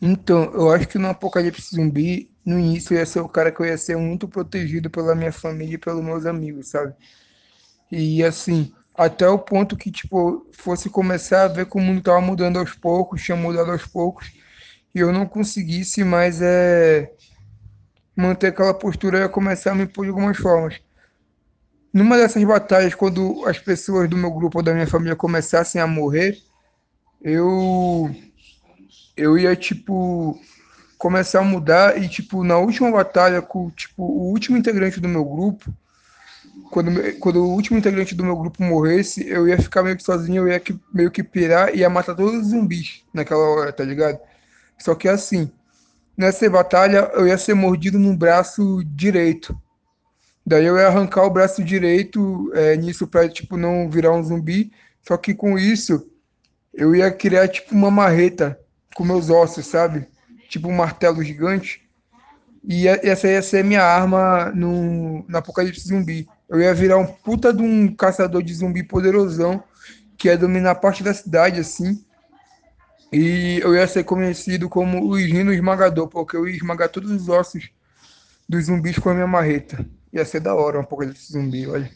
Então, eu acho que no Apocalipse Zumbi, no início eu ia ser o cara que eu ia ser muito protegido pela minha família e pelos meus amigos, sabe? E assim, até o ponto que, tipo, fosse começar a ver como o mundo tava mudando aos poucos, tinha mudado aos poucos, e eu não conseguisse mais é, manter aquela postura, eu ia começar a me impor de algumas formas. Numa dessas batalhas, quando as pessoas do meu grupo ou da minha família começassem a morrer, eu eu ia, tipo, começar a mudar e, tipo, na última batalha com, tipo, o último integrante do meu grupo, quando, quando o último integrante do meu grupo morresse, eu ia ficar meio que sozinho, eu ia que, meio que pirar e ia matar todos os zumbis naquela hora, tá ligado? Só que assim, nessa batalha eu ia ser mordido no braço direito. Daí eu ia arrancar o braço direito é, nisso pra, tipo, não virar um zumbi. Só que com isso, eu ia criar, tipo, uma marreta com meus ossos, sabe? Tipo um martelo gigante. E essa ia ser minha arma no, no Apocalipse Zumbi. Eu ia virar um puta de um caçador de zumbi poderosão que ia dominar parte da cidade, assim. E eu ia ser conhecido como o Rino Esmagador, porque eu ia esmagar todos os ossos dos zumbis com a minha marreta. Ia ser da hora um apocalipse zumbi, olha.